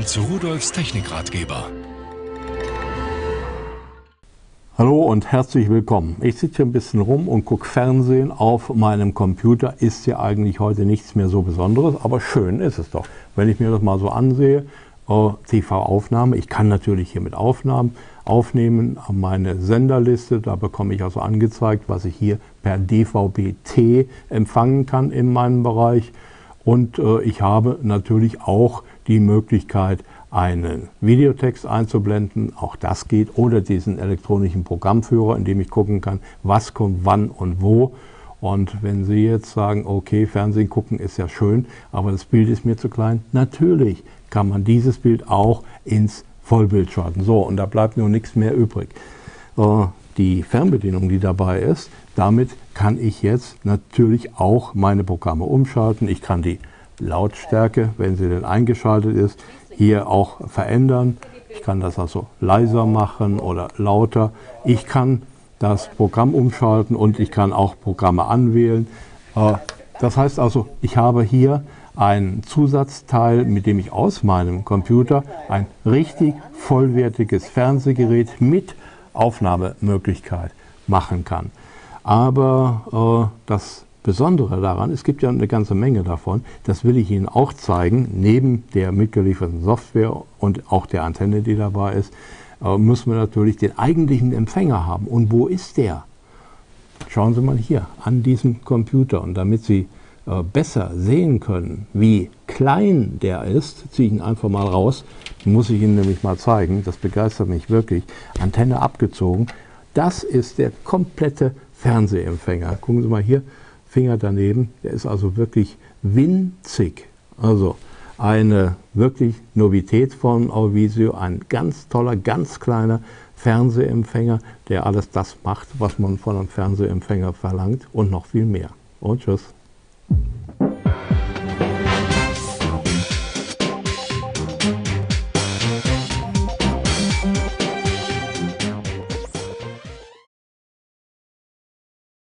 Willkommen zu Rudolfs Technikratgeber. Hallo und herzlich willkommen. Ich sitze hier ein bisschen rum und gucke Fernsehen auf meinem Computer. Ist ja eigentlich heute nichts mehr so Besonderes, aber schön ist es doch. Wenn ich mir das mal so ansehe, äh, TV-Aufnahme, ich kann natürlich hier mit Aufnahmen aufnehmen, meine Senderliste, da bekomme ich also angezeigt, was ich hier per DVB-T empfangen kann in meinem Bereich. Und äh, ich habe natürlich auch die Möglichkeit, einen Videotext einzublenden, auch das geht, oder diesen elektronischen Programmführer, in dem ich gucken kann, was kommt wann und wo. Und wenn Sie jetzt sagen, okay, Fernsehen gucken ist ja schön, aber das Bild ist mir zu klein, natürlich kann man dieses Bild auch ins Vollbild schalten. So, und da bleibt nur nichts mehr übrig. Äh, die Fernbedienung, die dabei ist, damit kann ich jetzt natürlich auch meine Programme umschalten. Ich kann die Lautstärke, wenn sie denn eingeschaltet ist, hier auch verändern. Ich kann das also leiser machen oder lauter. Ich kann das Programm umschalten und ich kann auch Programme anwählen. Äh, das heißt also, ich habe hier ein Zusatzteil, mit dem ich aus meinem Computer ein richtig vollwertiges Fernsehgerät mit Aufnahmemöglichkeit machen kann. Aber äh, das Besondere daran, es gibt ja eine ganze Menge davon, das will ich Ihnen auch zeigen, neben der mitgelieferten Software und auch der Antenne, die dabei ist, äh, müssen wir natürlich den eigentlichen Empfänger haben. Und wo ist der? Schauen Sie mal hier an diesem Computer. Und damit Sie äh, besser sehen können, wie klein der ist, ziehe ich ihn einfach mal raus. Muss ich Ihnen nämlich mal zeigen, das begeistert mich wirklich. Antenne abgezogen. Das ist der komplette Fernsehempfänger. Gucken Sie mal hier, Finger daneben. Der ist also wirklich winzig. Also eine wirklich Novität von Auvisio, ein ganz toller, ganz kleiner Fernsehempfänger, der alles das macht, was man von einem Fernsehempfänger verlangt und noch viel mehr. Und tschüss.